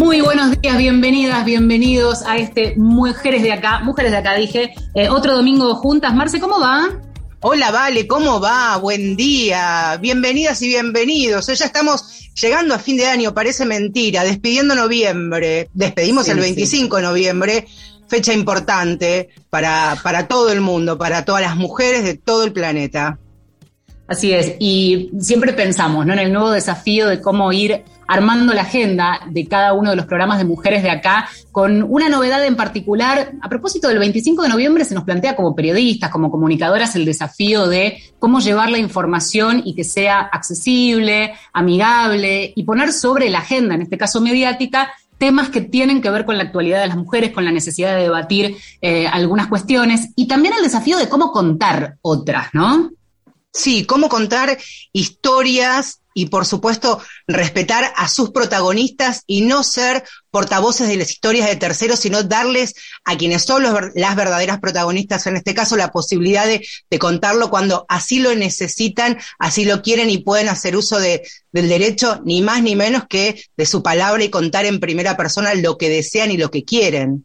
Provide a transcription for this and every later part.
Muy buenos días, bienvenidas, bienvenidos a este Mujeres de Acá, Mujeres de Acá, dije, eh, otro domingo juntas. Marce, ¿cómo va? Hola, Vale, ¿cómo va? Buen día. Bienvenidas y bienvenidos. Ya estamos llegando a fin de año, parece mentira, despidiendo noviembre. Despedimos el 25 de noviembre, fecha importante para, para todo el mundo, para todas las mujeres de todo el planeta. Así es, y siempre pensamos ¿no? en el nuevo desafío de cómo ir armando la agenda de cada uno de los programas de mujeres de acá, con una novedad en particular. A propósito del 25 de noviembre se nos plantea como periodistas, como comunicadoras, el desafío de cómo llevar la información y que sea accesible, amigable y poner sobre la agenda, en este caso mediática, temas que tienen que ver con la actualidad de las mujeres, con la necesidad de debatir eh, algunas cuestiones y también el desafío de cómo contar otras, ¿no? Sí, cómo contar historias y por supuesto respetar a sus protagonistas y no ser portavoces de las historias de terceros, sino darles a quienes son las verdaderas protagonistas, en este caso, la posibilidad de, contarlo cuando así lo necesitan, así lo quieren y pueden hacer uso de, del derecho, ni más ni menos que de su palabra y contar en primera persona lo que desean y lo que quieren.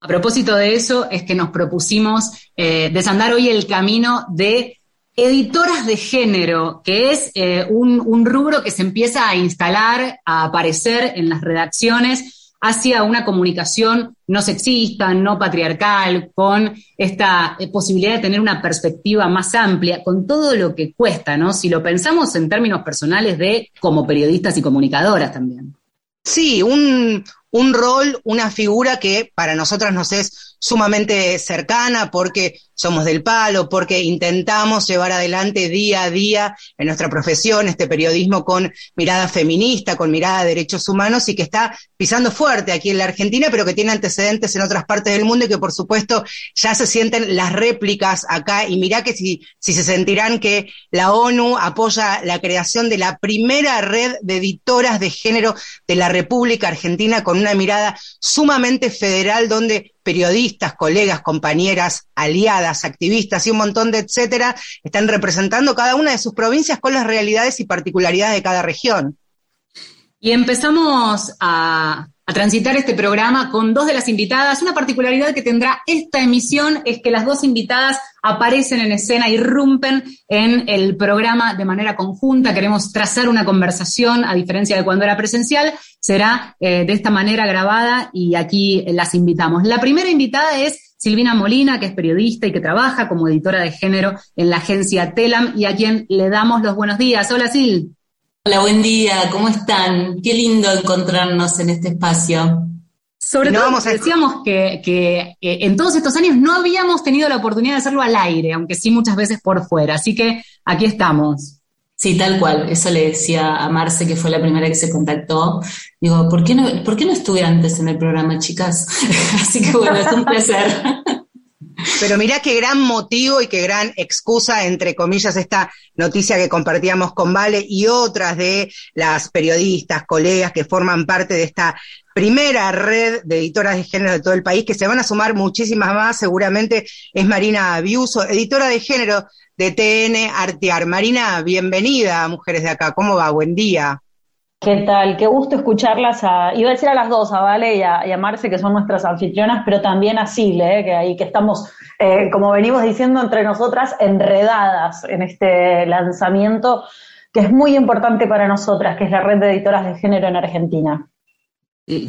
A propósito de eso, es que nos propusimos eh, desandar hoy el camino de Editoras de género, que es eh, un, rubro que se empieza a instalar, a aparecer en las redacciones hacia una comunicación no sexista, no patriarcal, con esta eh, posibilidad de tener una perspectiva más amplia, con todo lo que cuesta, ¿no? Si lo pensamos en términos personales de como periodistas y comunicadoras también. Sí, un, un rol, una figura que para nosotras nos es sumamente cercana porque somos del palo, porque intentamos llevar adelante día a día en nuestra profesión este periodismo con mirada feminista, con mirada de derechos humanos y que está pisando fuerte aquí en la Argentina, pero que tiene antecedentes en otras partes del mundo y que por supuesto ya se sienten las réplicas acá. Y mirá que si, si se sentirán que la ONU apoya la creación de la primera red de editoras de género de la República Argentina con una mirada sumamente federal donde periodistas, colegas, compañeras, aliadas, activistas y un montón de etcétera, están representando cada una de sus provincias con las realidades y particularidades de cada región. Y empezamos a, a transitar este programa con dos de las invitadas. Una particularidad que tendrá esta emisión es que las dos invitadas aparecen en escena, irrumpen en el programa de manera conjunta. Queremos trazar una conversación, a diferencia de cuando era presencial, será eh, de esta manera grabada y aquí las invitamos. La primera invitada es Silvina Molina, que es periodista y que trabaja como editora de género en la agencia Telam y a quien le damos los buenos días. Hola Sil. Hola, buen día, ¿cómo están? Qué lindo encontrarnos en este espacio. Sobre todo vamos decíamos que, que, en todos estos años no habíamos tenido la oportunidad de hacerlo al aire, aunque sí muchas veces por fuera. Así que aquí estamos. Sí, tal cual. Eso le decía a Marce, que fue la primera que se contactó. Digo, ¿por qué no, ¿por qué no estuve antes en el programa, chicas? Así que bueno, es un placer. Pero mirá qué gran motivo y qué gran excusa, entre comillas, esta noticia que compartíamos con Vale y otras de las periodistas, colegas que forman parte de esta primera red de editoras de género de todo el país, que se van a sumar muchísimas más, seguramente es Marina Abiuso, editora de género de TN Artear. Marina, bienvenida Mujeres de Acá, ¿cómo va? Buen día. ¿Qué tal? Qué gusto escucharlas. A, iba a decir a las dos, a Vale y a, Marce, que son nuestras anfitrionas, pero también a Sile, eh, que ahí que estamos, eh, como venimos diciendo entre nosotras, enredadas en este lanzamiento que es muy importante para nosotras, que es la red de editoras de género en Argentina.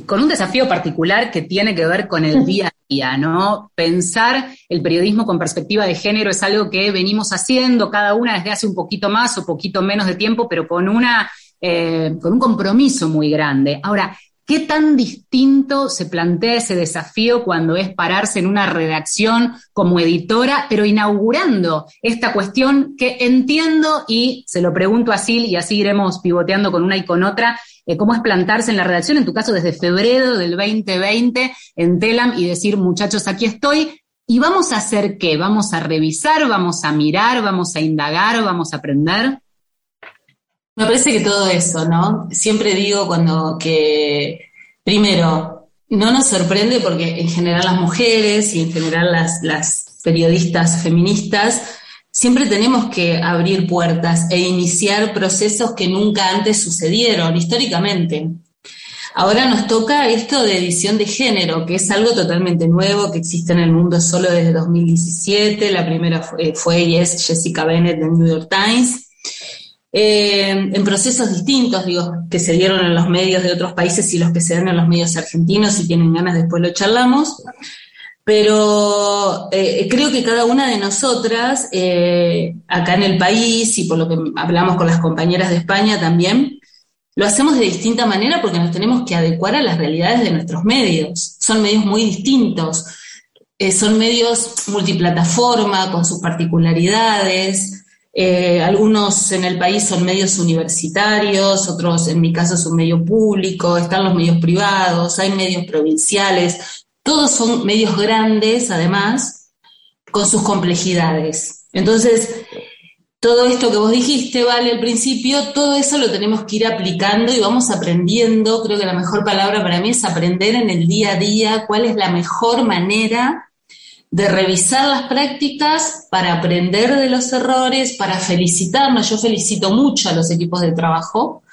Con un desafío particular que tiene que ver con el día a día, ¿no? Pensar el periodismo con perspectiva de género es algo que venimos haciendo cada una desde hace un poquito más o poquito menos de tiempo, pero con una eh, con un compromiso muy grande. Ahora, ¿qué tan distinto se plantea ese desafío cuando es pararse en una redacción como editora, pero inaugurando esta cuestión que entiendo y se lo pregunto a Sil y así iremos pivoteando con una y con otra? Eh, cómo es plantarse en la redacción, en tu caso desde febrero del 2020 en Telam y decir, muchachos, aquí estoy, ¿Y vamos a hacer qué? ¿Vamos a revisar? ¿Vamos a mirar? ¿Vamos a indagar? ¿Vamos a aprender? Me parece que todo eso, ¿no? Siempre digo cuando que, primero, no nos sorprende porque en general las mujeres y en general las, periodistas feministas siempre tenemos que abrir puertas e iniciar procesos que nunca antes sucedieron históricamente. Ahora nos toca esto de edición de género, que es algo totalmente nuevo, que existe en el mundo solo desde 2017. La primera fue, fue y es Jessica Bennett del New York Times. Eh, en procesos distintos, digo, que se dieron en los medios de otros países y los que se dan en los medios argentinos, si tienen ganas después lo charlamos. Pero eh, creo que cada una de nosotras, eh, acá en el país y por lo que hablamos con las compañeras de España también, lo hacemos de distinta manera porque nos tenemos que adecuar a las realidades de nuestros medios. Son medios muy distintos, son medios multiplataforma, con sus particularidades, eh, algunos en el país son medios universitarios, otros en mi caso son medio público, están los medios privados, hay medios provinciales, todos son medios grandes además, con sus complejidades. Entonces, todo esto que vos dijiste, vale, al principio, todo eso lo tenemos que ir aplicando y vamos aprendiendo, creo que la mejor palabra para mí es aprender en el día a día cuál es la mejor manera de revisar las prácticas para aprender de los errores, para felicitarnos. Yo felicito mucho a los equipos de trabajo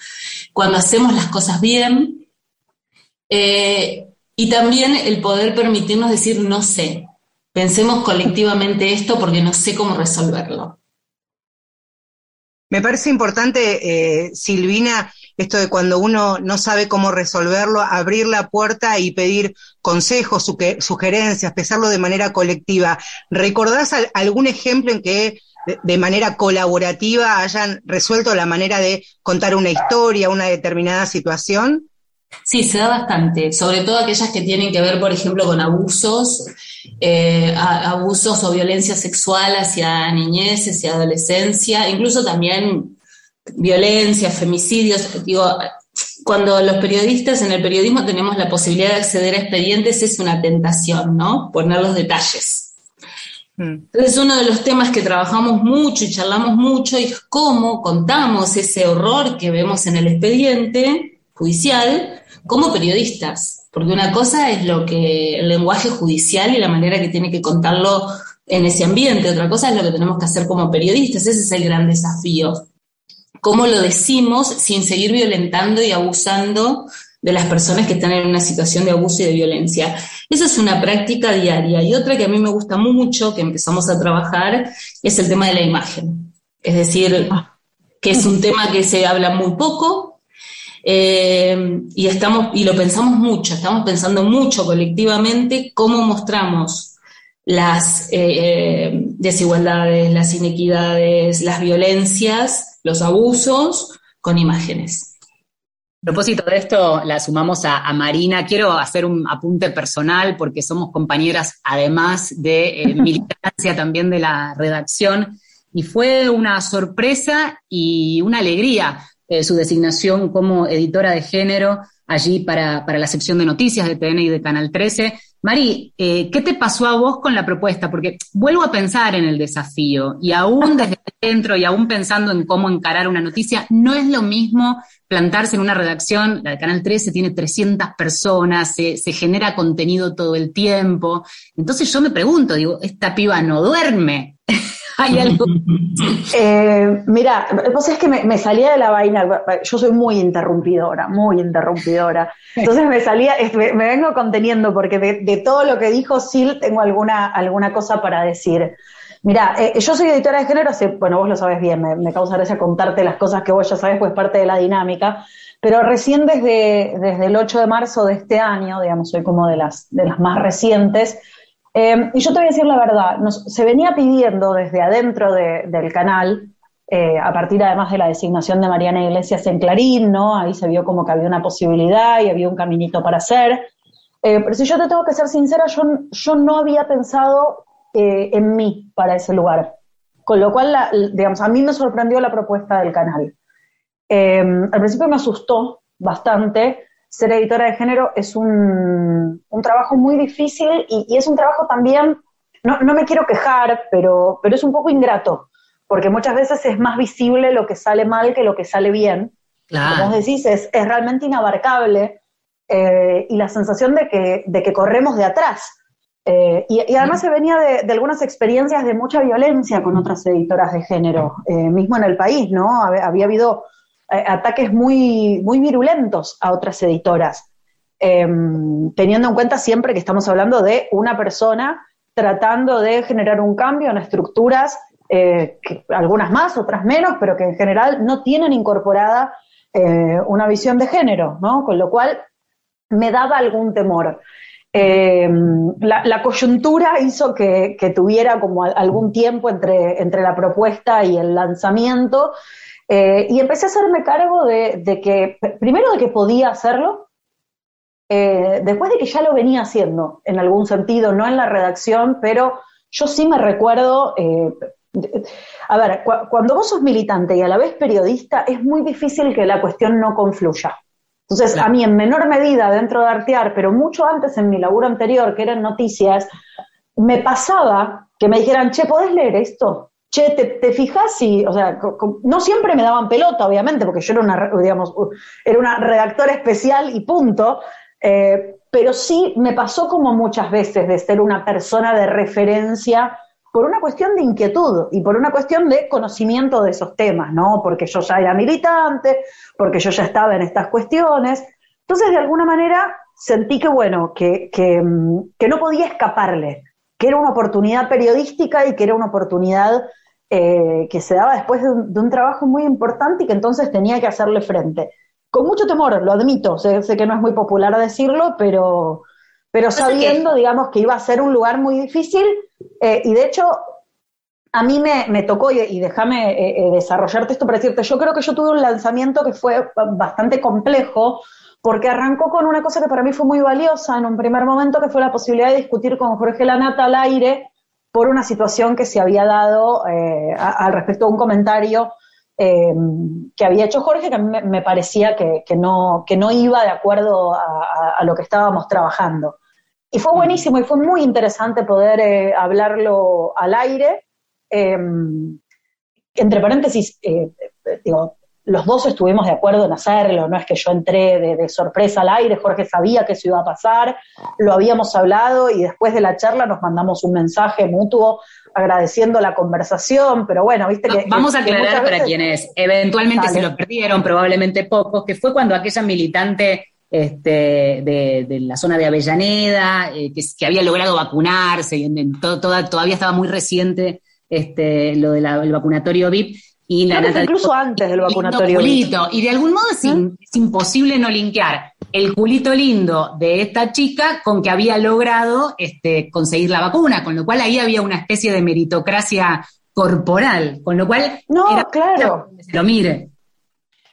cuando hacemos las cosas bien. Eh, y también el poder permitirnos decir no sé. Pensemos colectivamente esto porque no sé cómo resolverlo. Me parece importante, eh, Silvina, esto de cuando uno no sabe cómo resolverlo, abrir la puerta y pedir consejos, sugerencias, pensarlo de manera colectiva. ¿Recordás algún ejemplo en que de manera colaborativa hayan resuelto la manera de contar una historia, una determinada situación? Sí, se da bastante, sobre todo aquellas que tienen que ver, por ejemplo, con abusos, eh, abusos o violencia sexual hacia niñeces y adolescencia, incluso también violencia, femicidios. Digo, cuando los periodistas en el periodismo tenemos la posibilidad de acceder a expedientes, es una tentación, ¿no? Poner los detalles. Mm. Entonces, uno de los temas que trabajamos mucho y charlamos mucho es cómo contamos ese horror que vemos en el expediente judicial como periodistas, porque una cosa es lo que el lenguaje judicial y la manera que tiene que contarlo en ese ambiente, otra cosa es lo que tenemos que hacer como periodistas, ese es el gran desafío. ¿Cómo lo decimos sin seguir violentando y abusando de las personas que están en una situación de abuso y de violencia? Esa es una práctica diaria. Y otra que a mí me gusta mucho, que empezamos a trabajar, es el tema de la imagen. Es decir, que es un tema que se habla muy poco, eh, y, estamos, y lo pensamos mucho, estamos pensando mucho colectivamente cómo mostramos las eh, eh, desigualdades, las inequidades, las violencias, los abusos con imágenes. A propósito de esto, la sumamos a, Marina. Quiero hacer un apunte personal porque somos compañeras, además de militancia también de la redacción, y fue una sorpresa y una alegría eh, su designación como editora de género allí para, la sección de noticias de TN y de Canal 13. Mari, eh, ¿qué te pasó a vos con la propuesta? Porque vuelvo a pensar en el desafío y aún desde dentro y aún pensando en cómo encarar una noticia, no es lo mismo plantarse en una redacción, la de Canal 13 tiene 300 personas, se, se genera contenido todo el tiempo. Entonces yo me pregunto, digo, esta piba no duerme. ¿Hay algo? Eh, mira, vos es que me, salía de la vaina, yo soy muy interrumpidora, muy interrumpidora. Entonces me salía, me, vengo conteniendo porque de, todo lo que dijo Sil tengo alguna, alguna cosa para decir. Mira, eh, yo soy editora de género, bueno, vos lo sabes bien, me, causa gracia contarte las cosas que vos ya sabes, pues parte de la dinámica, pero recién desde, desde el 8 de marzo de este año, digamos, soy como de las, de las más recientes, Em, y yo te voy a decir la verdad, se venía pidiendo desde adentro del canal, eh, a partir además de la designación de Mariana Iglesias en Clarín, ¿no? Ahí se vio como que había una posibilidad y había un caminito para hacer. Eh, pero si yo te tengo que ser sincera, yo, yo no había pensado eh, en mí para ese lugar. Con lo cual, digamos, a mí me sorprendió la propuesta del canal. Em, al principio me asustó bastante, ser editora de género es un, trabajo muy difícil y, es un trabajo también, no, me quiero quejar, pero, pero es un poco ingrato, porque muchas veces es más visible lo que sale mal que lo que sale bien. Como decís, es, realmente inabarcable eh, y la sensación de que, de que corremos de atrás. Eh, y, además se venía de, algunas experiencias de mucha violencia con otras editoras de género, eh, mismo en el país, ¿no? Había, había habido eh, ataques muy, muy virulentos a otras editoras, em, teniendo en cuenta siempre que estamos hablando de una persona tratando de generar un cambio en estructuras, eh, algunas más, otras menos, pero que en general no tienen incorporada eh, una visión de género, ¿no? Con lo cual me daba algún temor. la, coyuntura hizo que, tuviera como algún tiempo entre, entre la propuesta y el lanzamiento, eh, y empecé a hacerme cargo de, que, primero de que podía hacerlo, eh, después de que ya lo venía haciendo, en algún sentido, no en la redacción, pero yo sí me recuerdo, eh, a ver, cuando vos sos militante y a la vez periodista, es muy difícil que la cuestión no confluya. Entonces, a mí en menor medida dentro de Artear, pero mucho antes en mi laburo anterior, que eran noticias, me pasaba que me dijeran, che, ¿podés leer esto? Che, te, fijas y, o sea, no siempre me daban pelota, obviamente, porque yo era una, digamos, era una redactora especial y punto, eh, pero sí me pasó como muchas veces de ser una persona de referencia por una cuestión de inquietud y por una cuestión de conocimiento de esos temas, ¿no? Porque yo ya era militante, porque yo ya estaba en estas cuestiones. Entonces, de alguna manera, sentí que, bueno, que, que, que no podía escaparle, que era una oportunidad periodística y que era una oportunidad eh, que se daba después de un, trabajo muy importante y que entonces tenía que hacerle frente. Con mucho temor, lo admito, sé, que no es muy popular decirlo, pero, pero sabiendo, digamos, que iba a ser un lugar muy difícil eh, y de hecho a mí me, tocó, y, déjame eh, desarrollarte esto para decirte, yo creo que yo tuve un lanzamiento que fue bastante complejo, porque arrancó con una cosa que para mí fue muy valiosa en un primer momento, que fue la posibilidad de discutir con Jorge Lanata al aire por una situación que se había dado eh, al respecto de un comentario eh, que había hecho Jorge, que a mí me, parecía que, no, que no iba de acuerdo a, lo que estábamos trabajando. Y fue buenísimo y fue muy interesante poder eh, hablarlo al aire. entre paréntesis, digo, los dos estuvimos de acuerdo en hacerlo, no es que yo entré de, sorpresa al aire, Jorge sabía que eso iba a pasar, lo habíamos hablado y después de la charla nos mandamos un mensaje mutuo agradeciendo la conversación, pero bueno, viste que... Vamos a aclarar para quienes eventualmente se lo perdieron, probablemente pocos, que fue cuando aquella militante este, de, la zona de Avellaneda, eh, que, había logrado vacunarse, y todavía estaba muy reciente este, lo del vacunatorio VIP, y incluso antes del vacunatorio. y de algún modo ¿Mm? es, imposible no linkear el culito lindo de esta chica con que había logrado este, conseguir la vacuna, con lo cual ahí había una especie de meritocracia corporal, con lo cual no, claro. lo mire.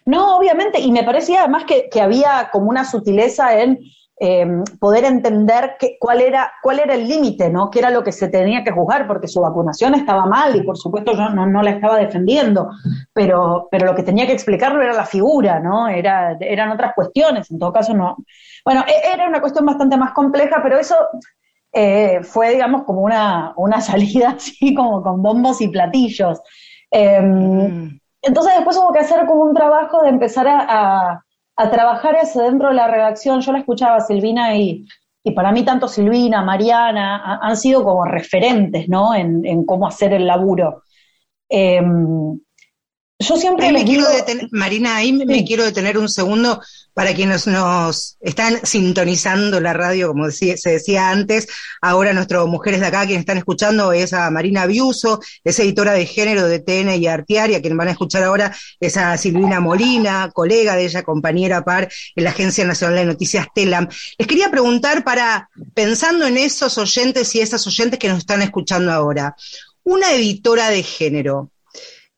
No, obviamente, y me parecía además que, que había como una sutileza en Em, poder entender cuál, era, cuál era el límite, ¿no? qué era lo que se tenía que juzgar, porque su vacunación estaba mal y por supuesto yo no, la estaba defendiendo, pero, pero lo que tenía que explicarlo era la figura, ¿no? Era, eran otras cuestiones, en todo caso no. Bueno, e, era una cuestión bastante más compleja, pero eso eh, fue, digamos, como una, una salida así, como con bombos y platillos. Em, mm. Entonces después hubo que hacer como un trabajo de empezar a a trabajar eso dentro de la redacción. Yo la escuchaba Silvina y, y para mí tanto Silvina, Mariana, han sido como referentes, ¿no? En, cómo hacer el laburo. Em, yo siempre me quiero detener, Marina, ahí me quiero detener un segundo para quienes nos están sintonizando la radio, como se decía antes. Ahora nuestras mujeres de acá, quienes están escuchando, es a Marina Biuso, es editora de género de TN y Artiaria, quien van a escuchar ahora es a Silvina Molina, colega de ella, compañera par en la Agencia Nacional de Noticias TELAM. Les quería preguntar para, pensando en esos oyentes y esas oyentes que nos están escuchando ahora, una editora de género,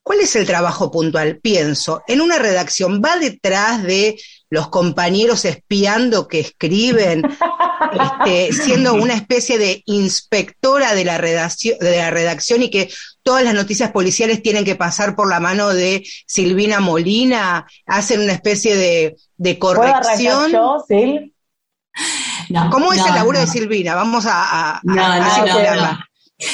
¿Cuál es el trabajo puntual? Pienso, en una redacción, ¿va detrás de los compañeros espiando que escriben, este, siendo una especie de inspectora de la, redacción, de la redacción y que todas las noticias policiales tienen que pasar por la mano de Silvina Molina, hacen una especie de, de corrección? Yo, ¿Cómo es el laburo de Silvina? Vamos a, a,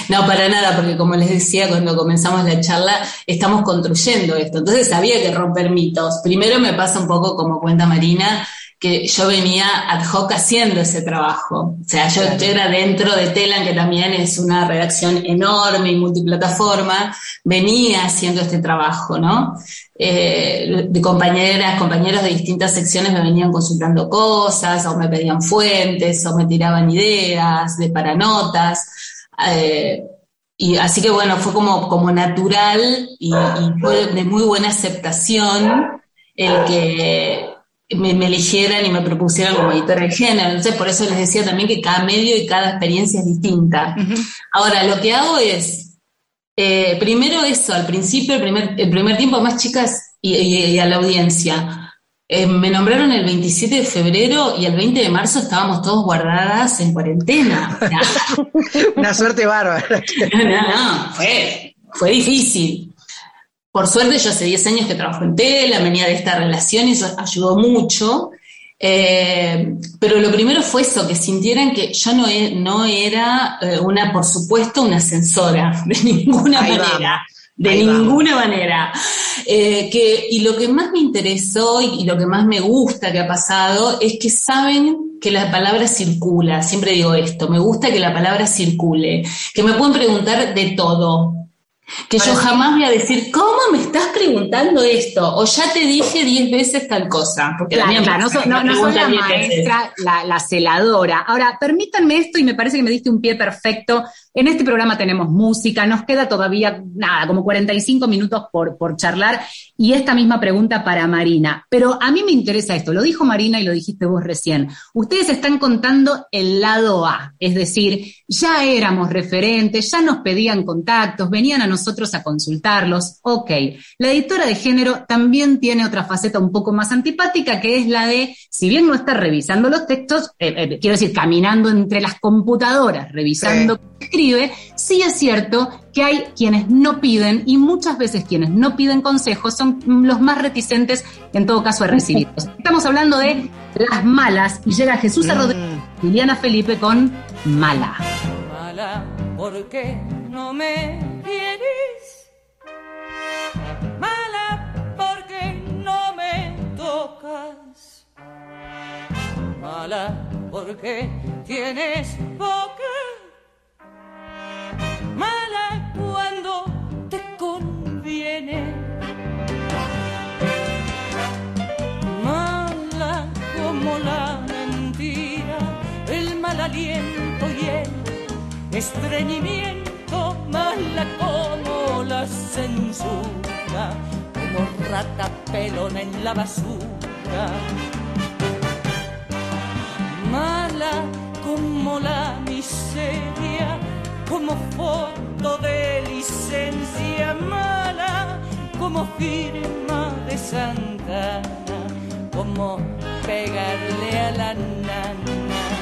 no, para nada, porque como les decía cuando comenzamos la charla, estamos construyendo esto. Entonces había que romper mitos. Primero me pasa un poco como cuenta Marina, que yo venía ad hoc haciendo ese trabajo. O sea, yo era dentro de Telan, que también es una redacción enorme y multiplataforma, venía haciendo este trabajo, ¿no? Eh, de compañeras, compañeros de distintas secciones me venían consultando cosas, o me pedían fuentes, o me tiraban ideas de paranotas. Eh, y así que bueno, fue como, como natural y, y fue de muy buena aceptación el que me, eligieran y me propusieran como editora de género. Entonces, por eso les decía también que cada medio y cada experiencia es distinta. Ahora, lo que hago es, eh, primero eso, al principio, el primer, el primer tiempo, más chicas y, a la audiencia. Eh, me nombraron el 27 de febrero y el 20 de marzo estábamos todos guardadas en cuarentena. Una suerte bárbara. no, no, fue, fue difícil. Por suerte, yo hace 10 años que trabajo en tela, venía de esta relación y eso ayudó mucho. Eh, pero lo primero fue eso, que sintieran que yo no, e, no era eh, una, por supuesto, una censora, de ninguna manera. De ninguna manera. Eh, que, y lo que más me interesó y, y, lo que más me gusta que ha pasado es que saben que la palabra circula. Siempre digo esto, me gusta que la palabra circule. Que me pueden preguntar de todo, que yo jamás voy a decir, ¿cómo me estás preguntando esto? O ya te dije diez veces tal cosa. Porque claro, no, no, no soy la maestra, la, la, celadora. Ahora, permítanme esto y me parece que me diste un pie perfecto. En este programa tenemos música, nos queda todavía, nada, como 45 minutos por, charlar. Y esta misma pregunta para Marina. Pero a mí me interesa esto, lo dijo Marina y lo dijiste vos recién. Ustedes están contando el lado A, es decir, ya éramos referentes, ya nos pedían contactos, venían a nosotros a consultarlos. Ok, la editora de género también tiene otra faceta un poco más antipática, que es la de, si bien no está revisando los textos, eh, eh, quiero decir, caminando entre las computadoras, revisando sí. Escribe, sí es cierto que hay quienes no piden y muchas veces quienes no piden consejos son los más reticentes en todo caso a recibirlos. Estamos hablando de las malas y llega Jesús mm. Rodríguez, Liliana Felipe con Mala. Mala, ¿por qué no me quieres? Mala, porque no me tocas. Mala, porque tienes boca. Mala como la mentira, el mal aliento y el estreñimiento. Mala como la censura, como rata pelona en la basura. Mala como la miseria como de licencia mala, como firma de Santana, como pegarle a la nana.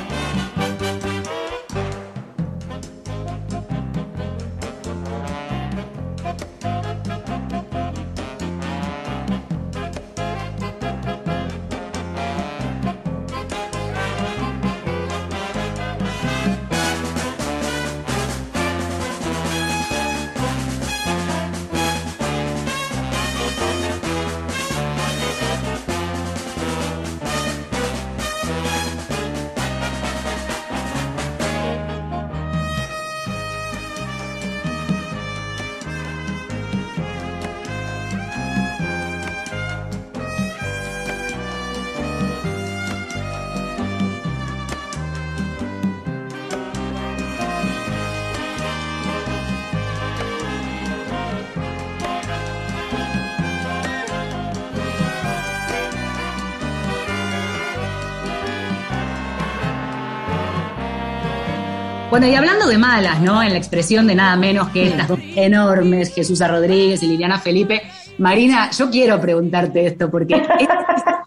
Bueno, y hablando de malas, ¿no? En la expresión de nada menos que estas dos enormes, Jesús Rodríguez y Liliana Felipe. Marina, yo quiero preguntarte esto porque es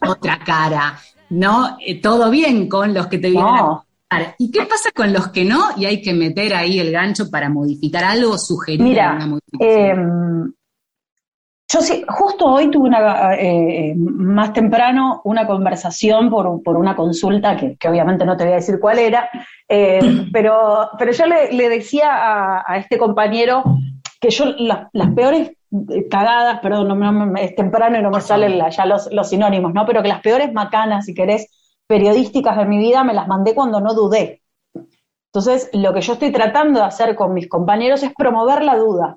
otra cara, ¿no? Eh, todo bien con los que te vienen no. a ¿Y qué pasa con los que no? Y hay que meter ahí el gancho para modificar algo, sugerir Mira, una modificación. Eh, yo sí, justo hoy tuve una, eh, más temprano una conversación por, por una consulta que, que, obviamente no te voy a decir cuál era, eh, pero, pero yo le, le decía a, a, este compañero que yo las, las peores cagadas, perdón, no, no, es temprano y no me salen la, ya los, los, sinónimos, ¿no? Pero que las peores macanas, si querés, periodísticas de mi vida me las mandé cuando no dudé. Entonces, lo que yo estoy tratando de hacer con mis compañeros es promover la duda.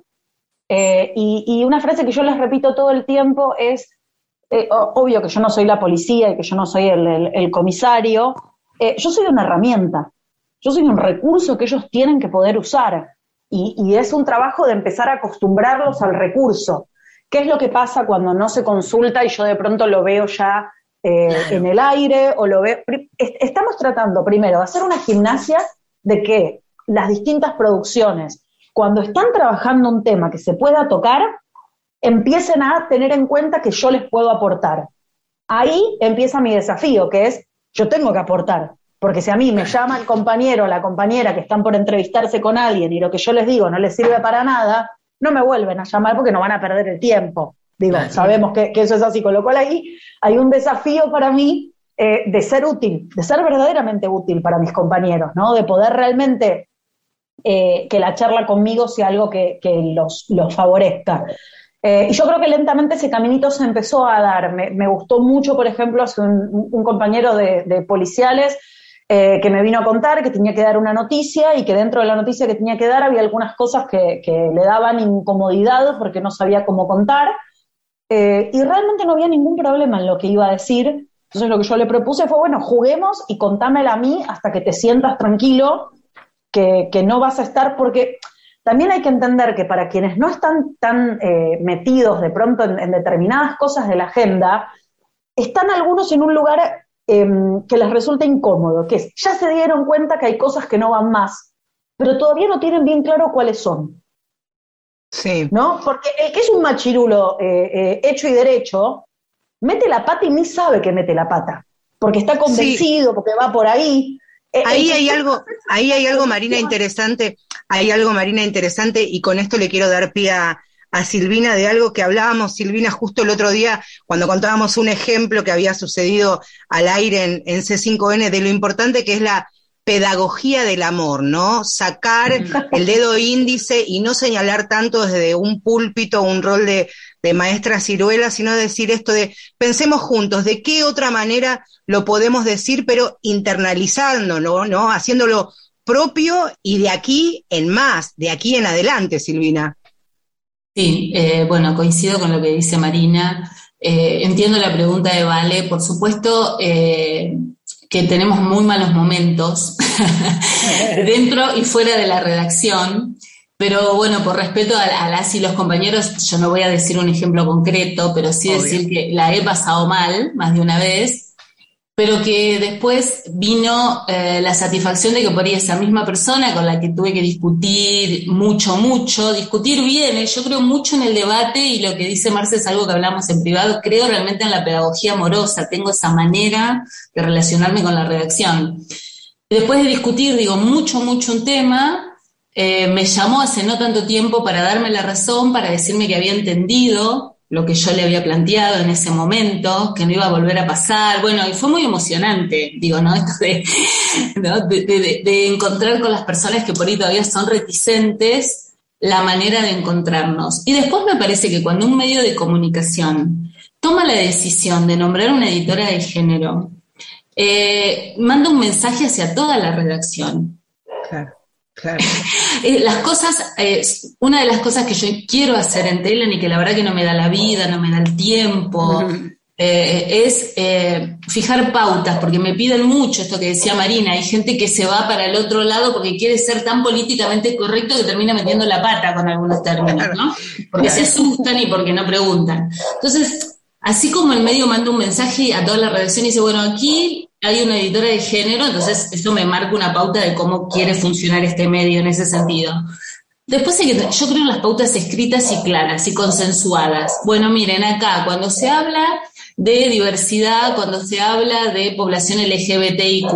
Eh, y, una frase que yo les repito todo el tiempo es, eh, obvio que yo no soy la policía y que yo no soy el, comisario, eh, yo soy una herramienta, yo soy un recurso que ellos tienen que poder usar. Y, es un trabajo de empezar a acostumbrarlos al recurso. ¿Qué es lo que pasa cuando no se consulta y yo de pronto lo veo ya en el aire o lo veo? Estamos tratando primero de hacer una gimnasia de que las distintas producciones cuando están trabajando un tema que se pueda tocar, empiecen a tener en cuenta que yo les puedo aportar. Ahí empieza mi desafío, que es, yo tengo que aportar, porque si a mí me llama el compañero o la compañera que están por entrevistarse con alguien y lo que yo les digo no les sirve para nada, no me vuelven a llamar porque no van a perder el tiempo. Digo, sabemos que, eso es así, con lo cual ahí hay un desafío para mí eh, de ser útil, de ser verdaderamente útil para mis compañeros, ¿no? De poder realmente eh, que la charla conmigo sea algo que, los, favorezca. Eh, y yo creo que lentamente ese caminito se empezó a dar. Me, gustó mucho, por ejemplo, un, compañero de, policiales eh, que me vino a contar que tenía que dar una noticia y que dentro de la noticia que tenía que dar había algunas cosas que, le daban incomodidad porque no sabía cómo contar. y realmente no había ningún problema en lo que iba a decir. Entonces lo que yo le propuse fue, bueno, juguemos y contámela a mí hasta que te sientas tranquilo que, no vas a estar, porque también hay que entender que para quienes no están tan eh, metidos de pronto en, determinadas cosas de la agenda, están algunos en un lugar em, que les resulta incómodo, que es, ya se dieron cuenta que hay cosas que no van más, pero todavía no tienen bien claro cuáles son. Sí. ¿No? Porque el que es un machirulo eh, eh, hecho y derecho, mete la pata y ni sabe que mete la pata, porque está convencido, porque va por ahí, ahí hay algo, ahí hay algo, Marina, interesante, hay algo, Marina, interesante, y con esto le quiero dar pie a, Silvina de algo que hablábamos, Silvina, justo el otro día, cuando contábamos un ejemplo que había sucedido al aire en, en C5N, de lo importante que es la pedagogía del amor, ¿no? Sacar el dedo índice y no señalar tanto desde un púlpito, un rol de, de maestra ciruela, sino decir esto de pensemos juntos, de qué otra manera lo podemos decir, pero internalizándolo, ¿no? Haciéndolo propio y de aquí en más, de aquí en adelante, Silvina. Sí, eh, bueno, coincido con lo que dice Marina. Eh, entiendo la pregunta de Vale. Por supuesto eh, que tenemos muy malos momentos dentro y fuera de la redacción. Pero bueno, por respeto a, las y los compañeros, yo no voy a decir un ejemplo concreto, pero sí decir que la he pasado mal más de una vez pero que después vino eh, la satisfacción de que por ahí esa misma persona con la que tuve que discutir mucho, mucho, discutir bien, ¿eh? yo creo mucho en el debate y lo que dice Marce es algo que hablamos en privado, creo realmente en la pedagogía amorosa, tengo esa manera de relacionarme con la redacción. Después de discutir, digo, mucho, mucho un tema, eh, me llamó hace no tanto tiempo para darme la razón, para decirme que había entendido lo que yo le había planteado en ese momento, que no iba a volver a pasar. Bueno, y fue muy emocionante, digo, ¿no? Esto de, de, encontrar con las personas que por ahí todavía son reticentes la manera de encontrarnos. Y después me parece que cuando un medio de comunicación toma la decisión de nombrar una editora de género, eh, manda un mensaje hacia toda la redacción. Claro. Claro. Eh, las cosas, eh, una de las cosas que yo quiero hacer en Telen y que la verdad que no me da la vida, no me da el tiempo, eh, es fijar pautas, porque me piden mucho esto que decía Marina, hay gente que se va para el otro lado porque quiere ser tan políticamente correcto que termina metiendo la pata con algunos términos, ¿no? Porque se asustan y porque no preguntan. Entonces, así como el medio manda un mensaje a toda la redacción y dice, bueno, aquí hay una editora de género, entonces eso me marca una pauta de cómo quiere funcionar este medio en ese sentido. Después yo creo en las pautas escritas y claras y consensuadas. Bueno, miren, acá cuando se habla de diversidad, cuando se habla de población LGBTIQ,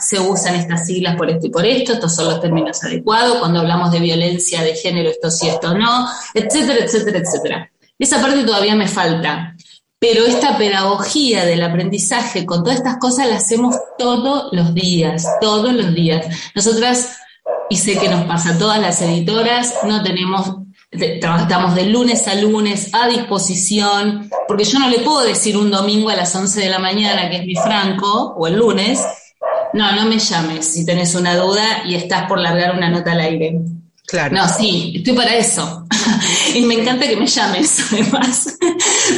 se usan estas siglas por esto y por esto, estos son los términos adecuados, cuando hablamos de violencia de género, esto sí, esto no, etcétera, etcétera, etcétera. Esa parte todavía me falta. Pero esta pedagogía del aprendizaje con todas estas cosas la hacemos todos los días, todos los días. Nosotras, y sé que nos pasa a todas las editoras, no tenemos trabajamos de lunes a lunes a disposición, porque yo no le puedo decir un domingo a las 11 de la mañana, que es mi franco, o el lunes, no, no me llames si tenés una duda y estás por largar una nota al aire. Claro. No, sí, estoy para eso. y me encanta que me llames, además.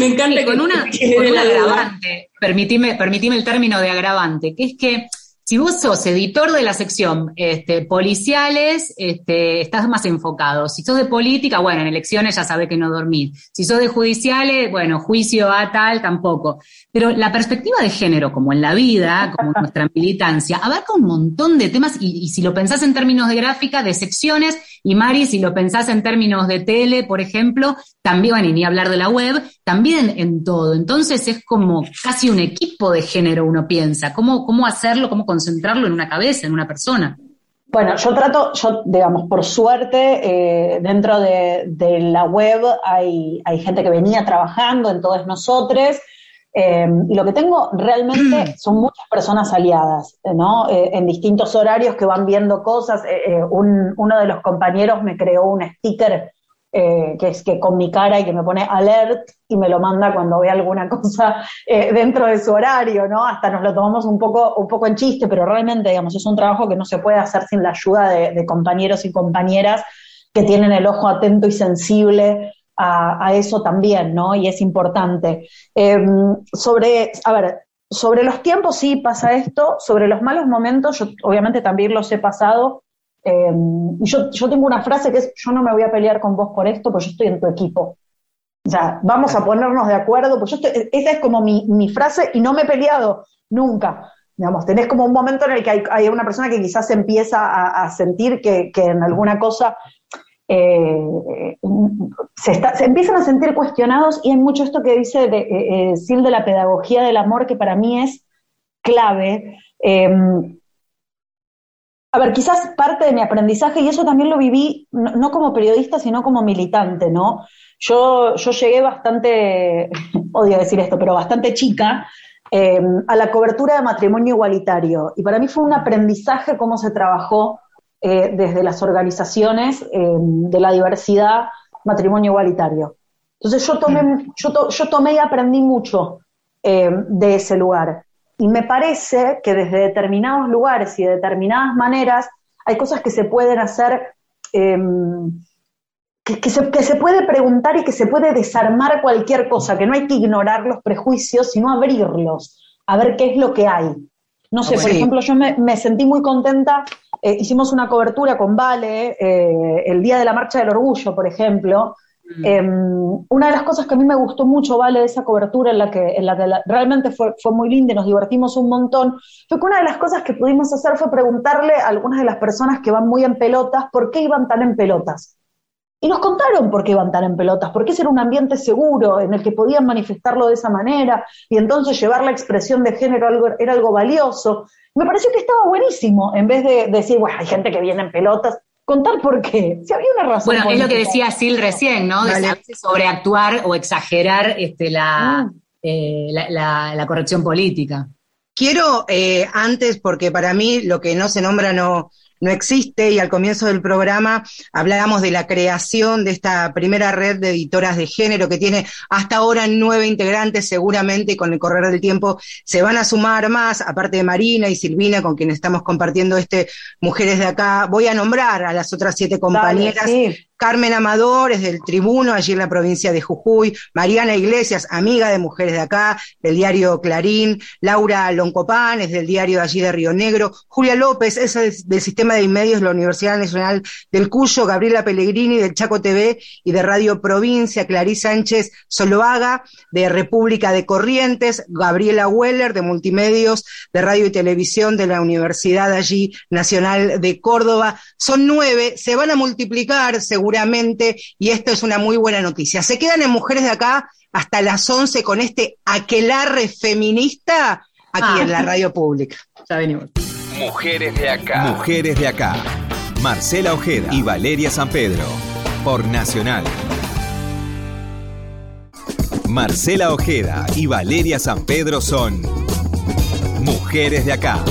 me encanta con una, con un agravante. Permitime, permitime el término de agravante, que es que si vos sos editor de la sección este, policiales, este, estás más enfocado. Si sos de política, bueno, en elecciones ya sabés que no dormís. Si sos de judiciales, bueno, juicio a tal, tampoco. Pero la perspectiva de género, como en la vida, como en nuestra militancia, abarca un montón de temas y, si lo pensás en términos de gráfica, de secciones, y Mari, si lo pensás en términos de tele, por ejemplo, también, bueno, y ni hablar de la web, también en todo. Entonces es como casi un equipo de género, uno piensa. ¿Cómo, cómo hacerlo, cómo concentrarlo en una cabeza, en una persona? Bueno, yo trato, yo digamos, por suerte, eh, dentro de, de, la web hay, hay gente que venía trabajando en todos nosotros. Eh, y lo que tengo realmente son muchas personas aliadas, ¿no? Eh, en distintos horarios que van viendo cosas. Eh, un, uno de los compañeros me creó un sticker que es que con mi cara y que me pone alert y me lo manda cuando ve alguna cosa dentro de su horario, ¿no? Hasta nos lo tomamos un poco, un poco en chiste, pero realmente, digamos, es un trabajo que no se puede hacer sin la ayuda de, compañeros y compañeras que tienen el ojo atento y sensible a, eso también, ¿no? Y es importante. Eh, sobre, a ver, sobre los tiempos sí pasa esto, sobre los malos momentos, yo obviamente también los he pasado. Eh, yo, yo tengo una frase que es, yo no me voy a pelear con vos por esto, porque yo estoy en tu equipo. O sea, vamos a ponernos de acuerdo, pues yo estoy, esa es como mi, mi, frase y no me he peleado nunca. Digamos, tenés como un momento en el que hay, hay una persona que quizás empieza a, a sentir que, que, en alguna cosa eh, se, está, se, empiezan a sentir cuestionados y hay mucho esto que dice de, eh, Sil de la pedagogía del amor que para mí es clave. A ver, quizás parte de mi aprendizaje, y eso también lo viví no, como periodista, sino como militante, ¿no? Yo, yo llegué bastante, odio decir esto, pero bastante chica eh, a la cobertura de matrimonio igualitario. Y para mí fue un aprendizaje cómo se trabajó eh, desde las organizaciones eh, de la diversidad matrimonio igualitario. Entonces yo tomé, yo, yo tomé y aprendí mucho eh, de ese lugar. Y me parece que desde determinados lugares y de determinadas maneras hay cosas que se pueden hacer, que, que, se, que se puede preguntar y que se puede desarmar cualquier cosa, que no hay que ignorar los prejuicios, sino abrirlos, a ver qué es lo que hay. No sé, por ejemplo, yo me, me, sentí muy contenta, eh, hicimos una cobertura con Vale, eh, el día de la Marcha del Orgullo, por ejemplo. Mm. Eh, una de las cosas que a mí me gustó mucho, Vale, de esa cobertura en la que, en la que la, realmente fue, fue muy linda y nos divertimos un montón, fue que una de las cosas que pudimos hacer fue preguntarle a algunas de las personas que van muy en pelotas por qué iban tan en pelotas. Y nos contaron por qué iban tan en pelotas, porque ese era un ambiente seguro en el que podían manifestarlo de esa manera y entonces llevar la expresión de género algo, era algo valioso. Me pareció que estaba buenísimo, en vez de decir, bueno, hay gente que viene en pelotas, contar por qué. Si había una razón. Bueno, es lo que decía Sil recién, ¿no? De vale. sobreactuar o exagerar este, la, mm. eh, la, la, la, corrección política. Quiero, eh, antes, porque para mí lo que no se nombra no, no existe y al comienzo del programa hablábamos de la creación de esta primera red de editoras de género que tiene hasta ahora nueve integrantes, seguramente con el correr del tiempo se van a sumar más, aparte de Marina y Silvina con quienes estamos compartiendo este Mujeres de Acá. Voy a nombrar a las otras siete compañeras. Dale, sí. Carmen Amador es del Tribuno, allí en la provincia de Jujuy, Mariana Iglesias, amiga de Mujeres de Acá, del diario Clarín, Laura Loncopán es del diario allí de Río Negro, Julia López es del Sistema de Medios de la Universidad Nacional del Cuyo, Gabriela Pellegrini del Chaco TV y de Radio Provincia, Clarice Sánchez Soloaga de República de Corrientes, Gabriela Weller de Multimedios de Radio y Televisión de la Universidad allí Nacional de Córdoba. Son nueve, se van a multiplicar según seguramente, y esto es una muy buena noticia. Se quedan en Mujeres de Acá hasta las 11 con este aquelarre feminista aquí ah. en la radio pública. Ya venimos. Mujeres de Acá. Mujeres de Acá. Marcela Ojeda y Valeria San Pedro. Por Nacional. Marcela Ojeda y Valeria San Pedro son Mujeres de Acá.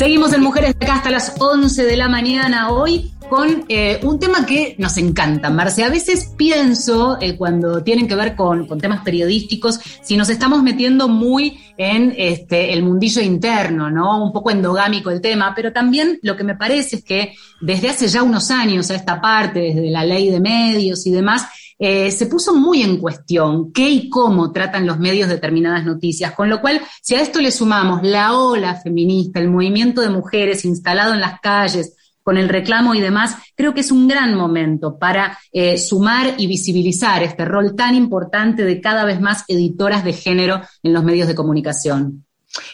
Seguimos en Mujeres de acá hasta las 11 de la mañana hoy con eh, un tema que nos encanta, Marce. A veces pienso, eh, cuando tienen que ver con, temas periodísticos, si nos estamos metiendo muy en este, el mundillo interno, ¿no? Un poco endogámico el tema, pero también lo que me parece es que desde hace ya unos años a esta parte, desde la ley de medios y demás, eh, se puso muy en cuestión qué y cómo tratan los medios determinadas noticias, con lo cual, si a esto le sumamos la ola feminista, el movimiento de mujeres instalado en las calles, con el reclamo y demás, creo que es un gran momento para eh, sumar y visibilizar este rol tan importante de cada vez más editoras de género en los medios de comunicación.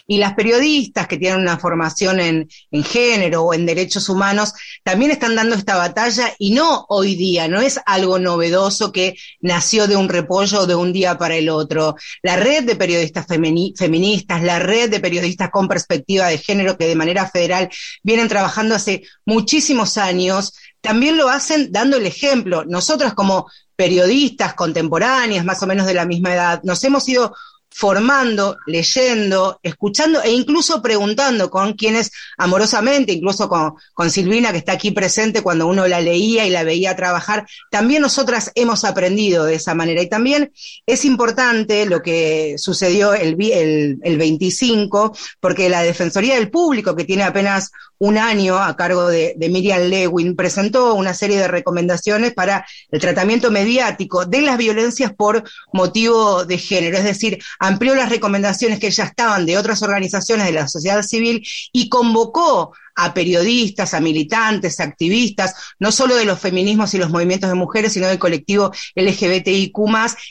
Y las periodistas que tienen una formación en, género o en derechos humanos también están dando esta batalla y no hoy día, no es algo novedoso que nació de un repollo de un día para el otro. La red de periodistas feministas, la red de periodistas con perspectiva de género que de manera federal vienen trabajando hace muchísimos años, también lo hacen dando el ejemplo. Nosotras como periodistas contemporáneas, más o menos de la misma edad, nos hemos ido formando, leyendo, escuchando e incluso preguntando con quienes amorosamente, incluso con, con, Silvina que está aquí presente cuando uno la leía y la veía trabajar, también nosotras hemos aprendido de esa manera. Y también es importante lo que sucedió el, el, el 25, porque la Defensoría del Público, que tiene apenas un año a cargo de, de, Miriam Lewin, presentó una serie de recomendaciones para el tratamiento mediático de las violencias por motivo de género, es decir, amplió las recomendaciones que ya estaban de otras organizaciones de la sociedad civil y convocó a periodistas, a militantes, a activistas, no solo de los feminismos y los movimientos de mujeres, sino del colectivo LGBTIQ+,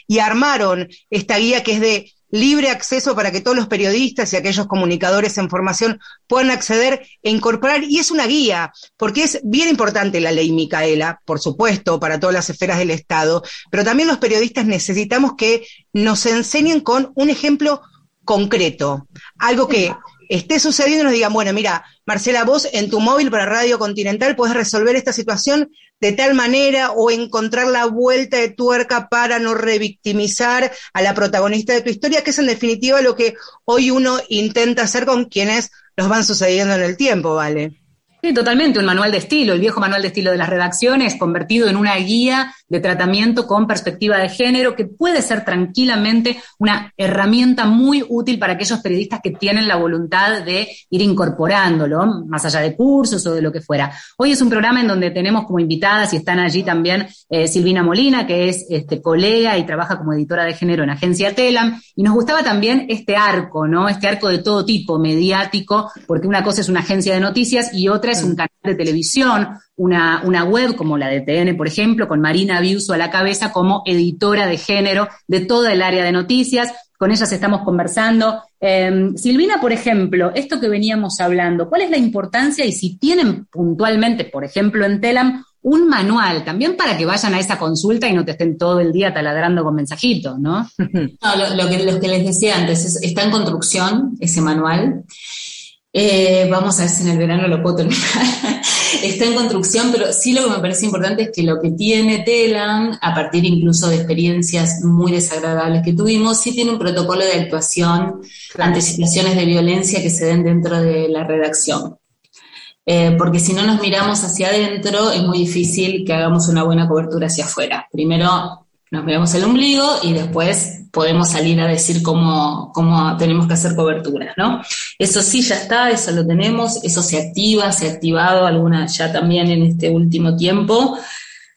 y armaron esta guía que es de libre acceso para que todos los periodistas y aquellos comunicadores en formación puedan acceder e incorporar. Y es una guía, porque es bien importante la ley Micaela, por supuesto, para todas las esferas del Estado, pero también los periodistas necesitamos que nos enseñen con un ejemplo concreto, algo que esté sucediendo nos digan, bueno, mira, Marcela, vos en tu móvil para Radio Continental puedes resolver esta situación de tal manera o encontrar la vuelta de tuerca para no revictimizar a la protagonista de tu historia, que es en definitiva lo que hoy uno intenta hacer con quienes nos van sucediendo en el tiempo, ¿vale? Sí, totalmente, un manual de estilo, el viejo manual de estilo de las redacciones, convertido en una guía de tratamiento con perspectiva de género, que puede ser tranquilamente una herramienta muy útil para aquellos periodistas que tienen la voluntad de ir incorporándolo, más allá de cursos o de lo que fuera. Hoy es un programa en donde tenemos como invitadas y están allí también eh, Silvina Molina, que es este, colega y trabaja como editora de género en Agencia Telam, y nos gustaba también este arco, ¿no? Este arco de todo tipo, mediático, porque una cosa es una agencia de noticias y otra es un canal de televisión, una, una web como la de TN, por ejemplo, con Marina Biuso a la cabeza como editora de género de toda el área de noticias. Con ellas estamos conversando. Eh, Silvina, por ejemplo, esto que veníamos hablando, ¿cuál es la importancia y si tienen puntualmente, por ejemplo, en Telam, un manual también para que vayan a esa consulta y no te estén todo el día taladrando con mensajitos, ¿no? No, lo, lo, que, les decía antes, es, está en construcción ese manual. Eh, vamos a ver si en el verano lo puedo terminar. Está en construcción, pero sí lo que me parece importante es que lo que tiene Telam, a partir incluso de experiencias muy desagradables que tuvimos, sí tiene un protocolo de actuación claro. ante situaciones de violencia que se den dentro de la redacción. Eh, porque si no nos miramos hacia adentro, es muy difícil que hagamos una buena cobertura hacia afuera. Primero nos miramos el ombligo y después podemos salir a decir cómo, cómo tenemos que hacer coberturas, ¿no? Eso sí ya está, eso lo tenemos, eso se activa, se ha activado alguna ya también en este último tiempo,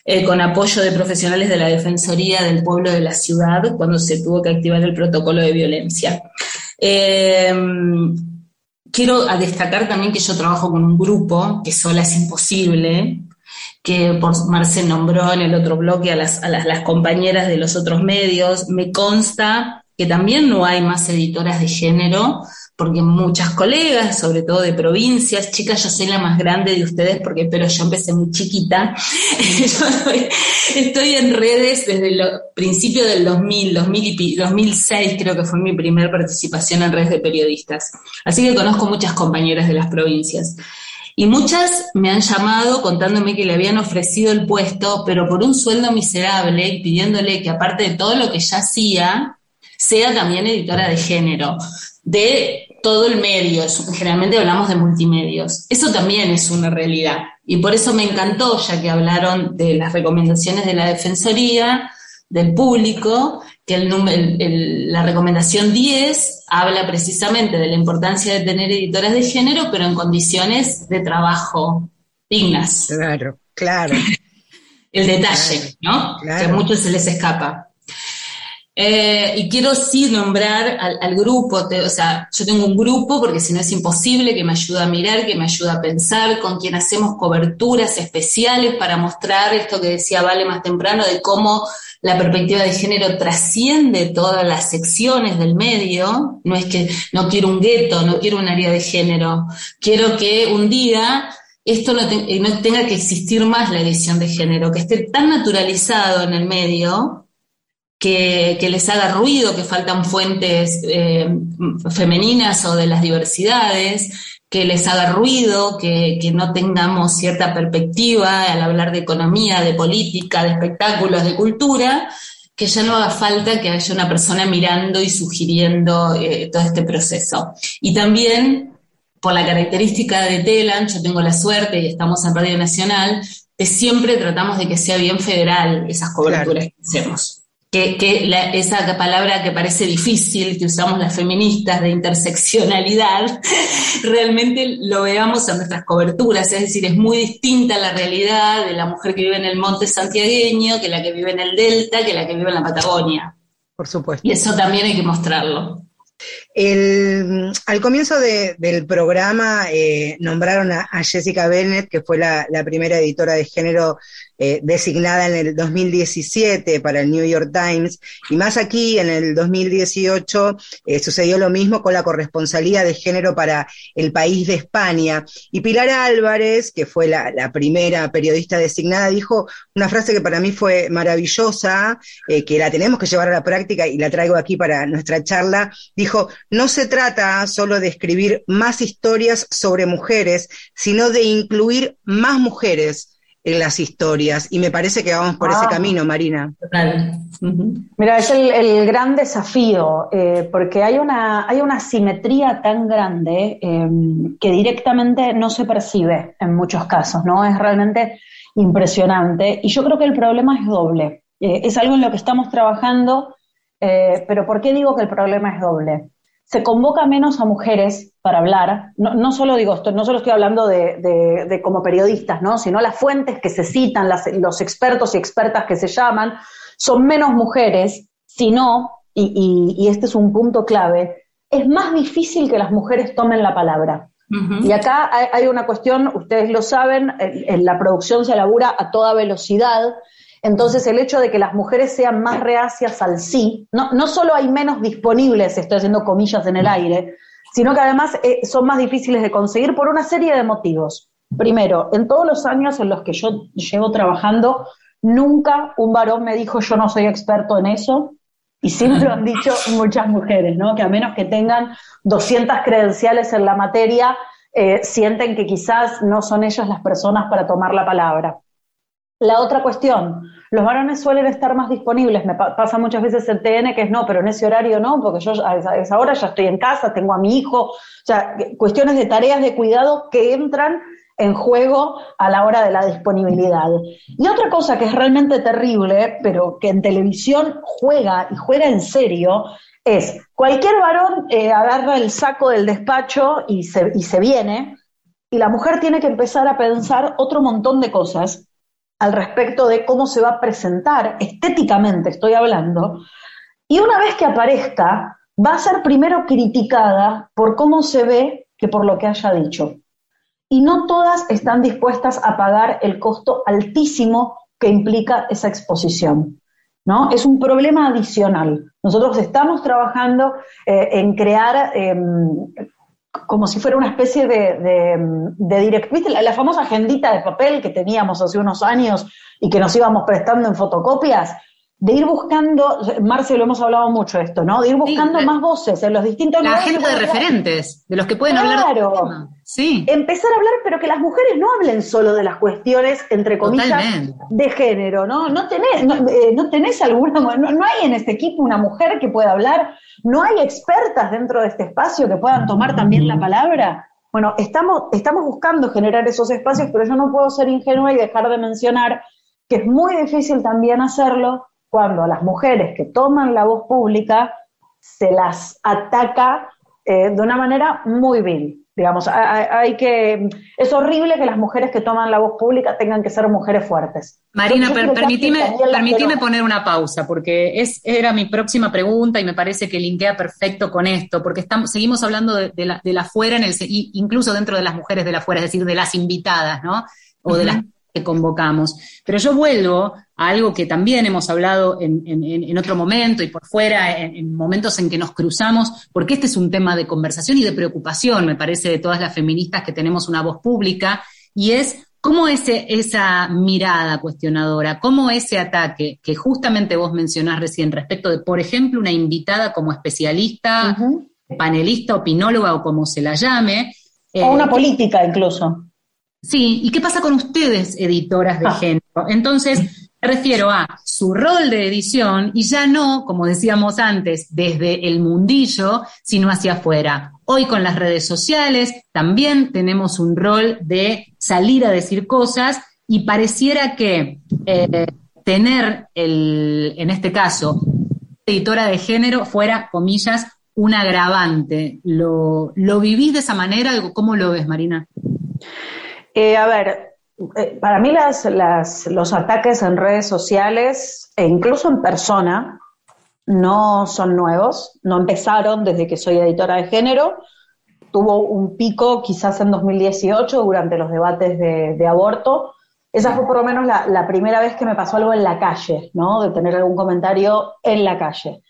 eh, con apoyo de profesionales de la Defensoría del Pueblo de la Ciudad, cuando se tuvo que activar el protocolo de violencia. Eh, quiero destacar también que yo trabajo con un grupo, que sola es imposible, que por Marce nombró en el otro bloque a, las, compañeras de los otros medios. Me consta que también no hay más editoras de género, porque muchas colegas, sobre todo de provincias, chicas, yo soy la más grande de ustedes, porque pero yo empecé muy chiquita. estoy en redes desde el principio del 2000, 2000 y, 2006 creo que fue mi primera participación en redes de periodistas. Así que conozco muchas compañeras de las provincias. Y muchas me han llamado contándome que le habían ofrecido el puesto, pero por un sueldo miserable, pidiéndole que aparte de todo lo que ya hacía, sea también editora de género, de todo el medio, generalmente hablamos de multimedios. Eso también es una realidad. Y por eso me encantó, ya que hablaron de las recomendaciones de la Defensoría, del público, que el, la recomendación 10 habla precisamente de la importancia de tener editoras de género, pero en condiciones de trabajo dignas. Claro, claro. el detalle, ¿no? Que a muchos se les escapa. Eh, y quiero sí nombrar al, grupo, o sea, yo tengo un grupo porque si no es imposible, que me ayuda a mirar, que me ayuda a pensar, con quien hacemos coberturas especiales para mostrar esto que decía Vale más temprano, de cómo la perspectiva de género trasciende todas las secciones del medio, no es que no quiero un gueto, no quiero un área de género, quiero que un día esto no, tenga que existir más la edición de género, que esté tan naturalizado en el medio que, les haga ruido que faltan fuentes eh, femeninas o de las diversidades, que les haga ruido, que, no tengamos cierta perspectiva al hablar de economía, de política, de espectáculos, de cultura, que ya no haga falta que haya una persona mirando y sugiriendo eh, todo este proceso. Y también, por la característica de Telan, yo tengo la suerte y estamos en Radio Nacional, que siempre tratamos de que sea bien federal esas coberturas que hacemos que, esa palabra que parece difícil, que usamos las feministas de interseccionalidad, realmente lo veamos en nuestras coberturas, es decir, es muy distinta la realidad de la mujer que vive en el monte santiagueño, que la que vive en el delta, que la que vive en la Patagonia. Por supuesto. Y eso también hay que mostrarlo. al comienzo del programa eh, nombraron a, Jessica Bennett, que fue la, la, primera editora de género eh, designada en el 2017 para el New York Times, y más aquí en el 2018 eh, sucedió lo mismo con la corresponsalía de género para el país de España. Y Pilar Álvarez, que fue la, primera periodista designada, dijo una frase que para mí fue maravillosa, eh, que la tenemos que llevar a la práctica y la traigo aquí para nuestra charla. Dijo, no se trata solo de escribir más historias sobre mujeres, sino de incluir más mujeres en las historias. Y me parece que vamos por ese ah. camino, Marina. Mira, es el, gran desafío, eh, porque hay una, hay una simetría tan grande em, que directamente no se percibe en muchos casos, ¿no? Es realmente impresionante. Y yo creo que el problema es doble. Eh, es algo en lo que estamos trabajando, eh, pero ¿por qué digo que el problema es doble? Se convoca menos a mujeres para hablar, no, solo digo esto, no solo estoy hablando de, como periodistas, ¿no? sino las fuentes que se citan, los expertos y expertas que se llaman, son menos mujeres, sino, y, y, este es un punto clave, es más difícil que las mujeres tomen la palabra. Y acá hay, una cuestión, ustedes lo saben, en, la producción se elabora a toda velocidad, entonces el hecho de que las mujeres sean más reacias al sí, no, no solo hay menos disponibles, estoy haciendo comillas en el aire, sino que además eh, son más difíciles de conseguir por una serie de motivos. Primero, en todos los años en los que yo llevo trabajando, nunca un varón me dijo yo no soy experto en eso, y siempre lo han dicho muchas mujeres, ¿no? Que a menos que tengan 200 credenciales en la materia, eh, sienten que quizás no son ellas las personas para tomar la palabra. La otra cuestión, los varones suelen estar más disponibles. Me pasa muchas veces en TN que es no, pero en ese horario no, porque yo a esa, hora ya estoy en casa, tengo a mi hijo. O sea, cuestiones de tareas de cuidado que entran en juego a la hora de la disponibilidad. Y otra cosa que es realmente terrible, pero que en televisión juega y juega en serio, es cualquier varón eh, agarra el saco del despacho y se, y se viene, y la mujer tiene que empezar a pensar otro montón de cosas al respecto de cómo se va a presentar, estéticamente estoy hablando, y una vez que aparezca, va a ser primero criticada por cómo se ve que por lo que haya dicho. Y no todas están dispuestas a pagar el costo altísimo que implica esa exposición. ¿no? Es un problema adicional. Nosotros estamos trabajando eh, en crear em, como si fuera una especie de, de, La, famosa agendita de papel que teníamos hace unos años y que nos íbamos prestando en fotocopias, de ir buscando, Marce, lo hemos hablado mucho esto, ¿no? De ir buscando Sí, más voces en los distintos La que de referentes, de los que pueden hablar Claro. Sí, Empezar a hablar, pero que las mujeres no hablen solo de las cuestiones, entre comillas, Totalmente. de género, ¿no? No tenés, no, eh, no tenés alguna, no, no hay en este equipo una mujer que pueda hablar, no hay expertas dentro de este espacio que puedan tomar también la palabra. Bueno, estamos, estamos buscando generar esos espacios, pero yo no puedo ser ingenua y dejar de mencionar que es muy difícil también hacerlo cuando a las mujeres que toman la voz pública se las ataca eh, de una manera muy vil. Digamos, hay, hay- que, es horrible que las mujeres que toman la voz pública tengan que ser mujeres fuertes. Marina, per- permitime, poner una pausa, porque es, era mi próxima pregunta y me parece que linkea perfecto con esto, porque estamos, seguimos hablando de, de la, de la fuera, en el, incluso dentro de las mujeres de la fuera, es decir, de las invitadas, ¿no? O de las que convocamos. Pero yo vuelvo a algo que también hemos hablado en, en- en- en otro momento y por fuera, en, en momentos en que nos cruzamos, porque este es un tema de conversación y de preocupación, me parece, de todas las feministas que tenemos una voz pública, y es cómo ese, esa mirada cuestionadora, cómo ese ataque que justamente vos mencionás recién respecto de, por ejemplo, una invitada como especialista, panelista, opinóloga o como se la llame, O eh, una política incluso. Sí, ¿y qué pasa con ustedes, editoras de Ah. género? Entonces, refiero a su rol de edición y ya no, como decíamos antes, desde el mundillo, sino hacia afuera. Hoy con las redes sociales también tenemos un rol de salir a decir cosas y pareciera que eh, tener, el, en este caso, editora de género fuera, comillas, un agravante. ¿Lo, lo vivís de esa manera? ¿Cómo lo ves, Marina? Eh, a ver, para mí las, los ataques en redes sociales e incluso en persona no son nuevos, no empezaron desde que soy editora de género. Tuvo un pico quizás en 2018 durante los debates de, de aborto. Esa fue por lo menos la, la primera vez que me pasó algo en la calle, ¿no? De tener algún comentario en la calle.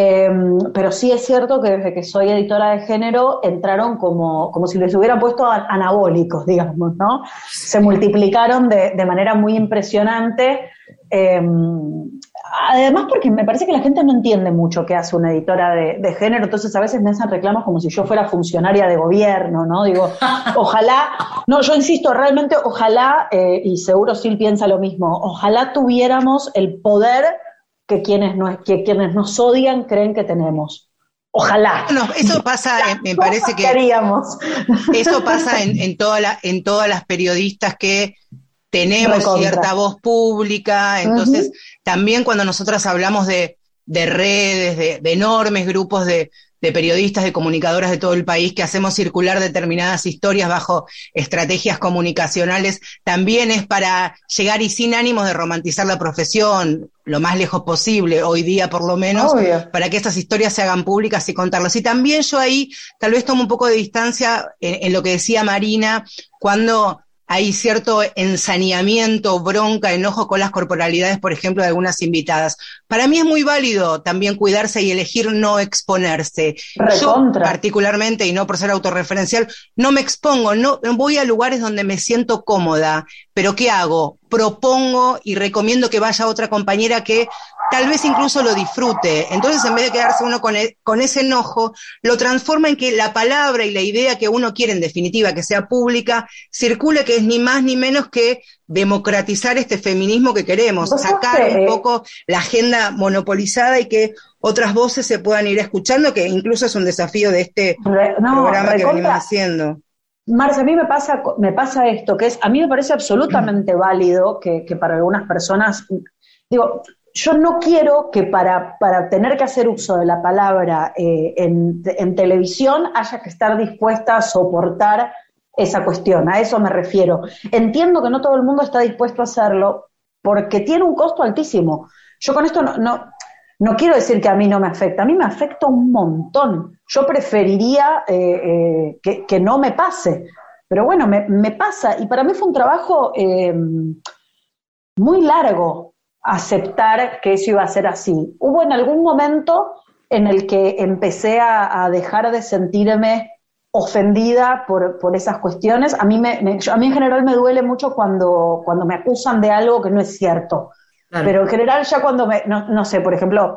Eh, pero sí es cierto que desde que soy editora de género entraron como, como si les hubieran puesto anabólicos, digamos, ¿no? Se multiplicaron de, de manera muy impresionante. Eh, además, porque me parece que la gente no entiende mucho qué hace una editora de, de género, entonces a veces me hacen reclamos como si yo fuera funcionaria de gobierno, ¿no? Digo, ojalá, no, yo insisto, realmente ojalá, eh, y seguro Sil piensa lo mismo, ojalá tuviéramos el poder que quienes, no, que quienes nos odian creen que tenemos. Ojalá. Bueno, eso pasa, eh, me parece ¿Qué que haríamos? eso pasa en, en, toda la- en todas las periodistas que tenemos Recontra. cierta voz pública, entonces también cuando nosotras hablamos de, de redes, de, de enormes grupos de, de periodistas, de comunicadoras de todo el país, que hacemos circular determinadas historias bajo estrategias comunicacionales, también es para llegar y sin ánimos de romantizar la profesión, lo más lejos posible, hoy día por lo menos, Obvio. para que estas historias se hagan públicas y contarlas. Y también yo ahí tal vez tomo un poco de distancia en, en lo que decía Marina, cuando hay cierto ensaneamiento, bronca, enojo con las corporalidades, por ejemplo, de algunas invitadas. Para mí es muy válido también cuidarse y elegir no exponerse. Recontra. Yo particularmente, y no por ser autorreferencial, no me expongo, no voy a lugares donde me siento cómoda, pero ¿qué hago? Propongo y recomiendo que vaya otra compañera que tal vez incluso lo disfrute. Entonces, en vez de quedarse uno con, e- con ese enojo, lo transforma en que la palabra y la idea que uno quiere, en definitiva, que sea pública, circule, que es ni más ni menos que democratizar este feminismo que queremos, sacar un eh, poco la agenda monopolizada y que otras voces se puedan ir escuchando, que incluso es un desafío de este Re- no, programa que venimos haciendo. Marcia, a mí me pasa, me pasa esto, que es, a mí me parece absolutamente válido que, que para algunas personas, digo, yo no quiero que para, para tener que hacer uso de la palabra eh, en, en televisión haya que estar dispuesta a soportar esa cuestión, a eso me refiero. Entiendo que no todo el mundo está dispuesto a hacerlo porque tiene un costo altísimo. Yo con esto no, no, no quiero decir que a mí no me afecta, a mí me afecta un montón. Yo preferiría eh, eh, que, no me pase, pero bueno, me, pasa y para mí fue un trabajo eh, muy largo aceptar que eso iba a ser así. Hubo en algún momento en el que empecé a, dejar de sentirme ofendida por, por esas cuestiones. A mí, me, a mí en general me duele mucho cuando, cuando me acusan de algo que no es cierto. Claro. Pero en general ya cuando me, no, no, sé, por ejemplo,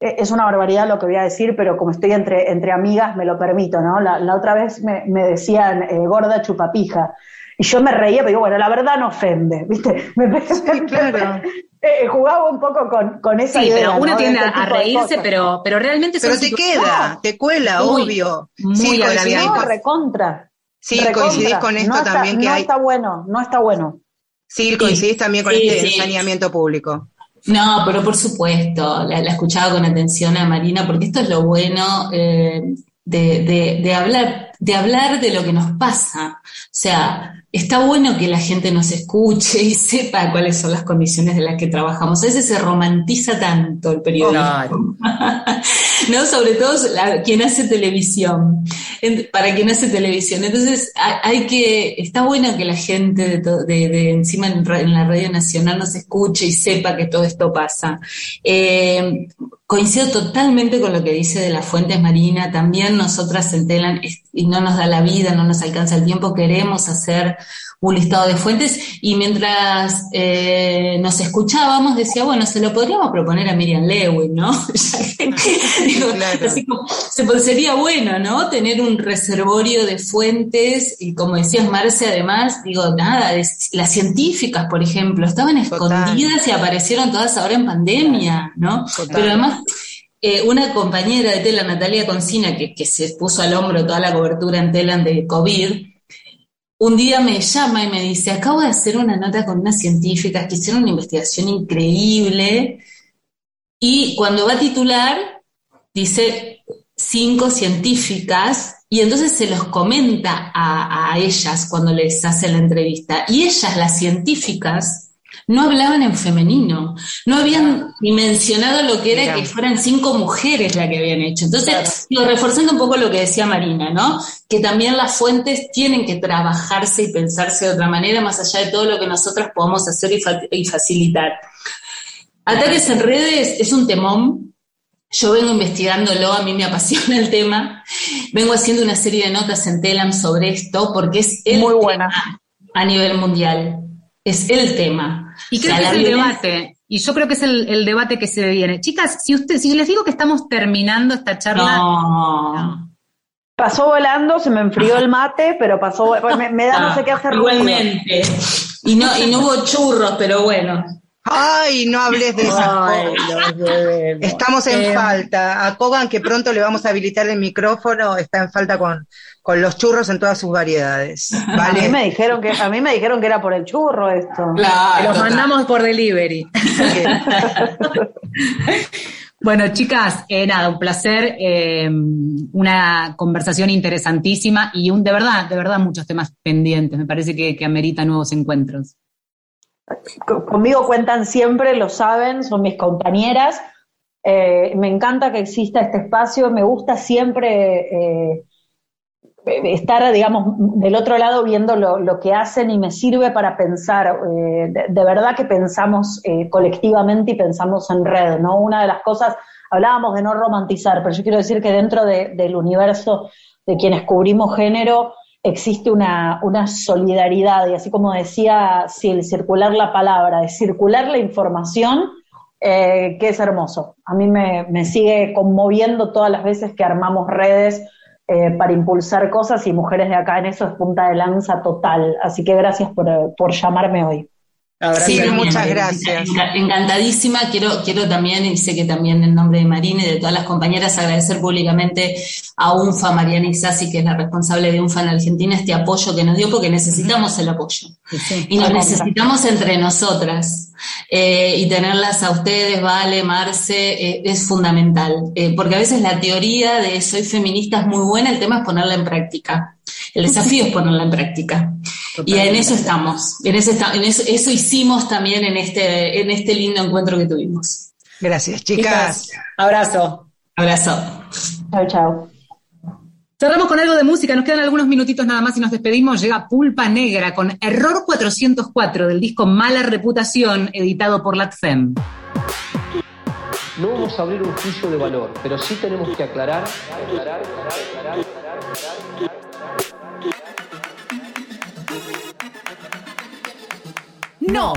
e, es una barbaridad lo que voy a decir, pero como estoy entre, entre amigas me lo permito, ¿no? La, la otra vez me, me decían eh, gorda chupapija. Y yo me reía, pero digo, bueno, la verdad no ofende, ¿viste? Me, sí, claro. eh, jugaba un poco con, con esa sí, idea. pero uno ¿no? tiende De este a reírse, pero, pero realmente Pero te queda, te cuela, Muy, obvio. muy sí, coincidís. No, con, recontra. sí, recontra. coincidís con esto no está, también que no hay. está bueno, no está bueno. Sí, coincidís también con Sí, este sí. saneamiento público. No, pero por supuesto, la, la escuchaba con atención a Marina, porque esto es lo bueno eh, de, de- de hablar, de hablar de lo que nos pasa. O sea, está bueno que la gente nos escuche y sepa cuáles son las condiciones de las que trabajamos. A veces se romantiza tanto el periodismo. ¿no? Sobre todo la- quien hace televisión, En- para quien hace televisión. Entonces, hay, hay que, está bueno que la gente de, to- de- de encima en, la Radio Nacional nos escuche y sepa que todo esto pasa. Eh, coincido totalmente con lo que dice de las fuentes Marina, también nosotras en Telan, y no nos da la vida, no nos alcanza el tiempo, queremos hacer un listado de fuentes y mientras eh, nos escuchábamos decía, bueno, se lo podríamos proponer a Miriam Lewin, ¿no? Que- digo, Claro. así como, se, sería bueno, ¿no? Tener un reservorio de fuentes y como decías Marce, además, digo, nada, es- las científicas, por ejemplo, estaban Total. escondidas y aparecieron todas ahora en pandemia, ¿no? Total. Pero además, eh, una compañera de Telan, Natalia Concina, que, que se puso al hombro toda la cobertura en Telan de COVID, un día me llama y me dice, acabo de hacer una nota con unas científicas que hicieron una investigación increíble y cuando va a titular dice cinco científicas y entonces se los comenta a, a ellas cuando les hace la entrevista. Y ellas, las científicas, no hablaban en femenino, no habían ni mencionado lo que era Mira. que fueran cinco mujeres las que habían hecho. Entonces, reforzando un poco lo que decía Marina, ¿no? Que también las fuentes tienen que trabajarse y pensarse de otra manera, más allá de todo lo que nosotras podamos hacer y, fa- y facilitar. Ataques en redes es un temón. Yo vengo investigándolo, a mí me apasiona el tema. Vengo haciendo una serie de notas en Telam sobre esto porque es el Muy tema buena. a nivel mundial. Es el tema. Y O creo sea, que es el violencia- debate. Y yo creo que es el, el debate que se viene. Chicas, si usted, si les digo que estamos terminando esta charla, No. Pasó volando, se me enfrió el mate, pero pasó, me, me da no sé qué hacer. ruido. Igualmente. Y no, y no hubo churros, pero bueno. Ay, no hables de esas Ay, cosas. Estamos en Eh, falta. A Kogan, que pronto le vamos a habilitar el micrófono, está en falta con, con los churros en todas sus variedades. A mí ¿Vale? me dijeron que a mí me dijeron que era por el churro esto. Claro. Los total. mandamos por delivery. Bueno, chicas, eh, nada, un placer, eh, una conversación interesantísima y un, de verdad, de verdad, muchos temas pendientes. Me parece que, que amerita nuevos encuentros. Co- Conmigo cuentan siempre, lo saben, son mis compañeras. Eh, me encanta que exista este espacio, me gusta siempre eh, estar, digamos, del otro lado viendo lo, que hacen y me sirve para pensar. eh, de, verdad que pensamos colectivamente y pensamos en red, ¿no? Una de las cosas, hablábamos de no romantizar, pero yo quiero decir que dentro de- del universo de quienes cubrimos género, existe una, una solidaridad, y así como decía, circular la palabra, de circular la información, eh, que es hermoso. A mí me, me sigue conmoviendo todas las veces que armamos redes eh, para impulsar cosas y mujeres de acá en eso es punta de lanza total. Así que gracias por, por llamarme hoy. Sí, muchas gracias. Enca- Encantadísima. Quiero, quiero también, y sé que también en nombre de Marina y de todas las compañeras, agradecer públicamente a UNFA, Mariana Isasi, que es la responsable de UNFA en Argentina, este apoyo que nos dio, porque necesitamos el apoyo. Y nos necesitamos entre nosotras. Eh, y tenerlas a ustedes, Vale, Marce, eh, es fundamental. Eh, porque a veces la teoría de soy feminista es muy buena, el tema es ponerla en práctica. El desafío es ponerla en práctica. Y en eso estamos. En, eso, esta- en eso, eso hicimos también en este, en este lindo encuentro que tuvimos. Gracias, chicas. abrazo. Abrazo. Chao, chao. Cerramos con algo de música, nos quedan algunos minutitos nada más y nos despedimos. Llega Pulpa Negra con Error 404 del disco Mala Reputación, editado por Latfem. No vamos a abrir un juicio de valor, pero sí tenemos que aclarar, aclarar, aclarar, aclarar, No,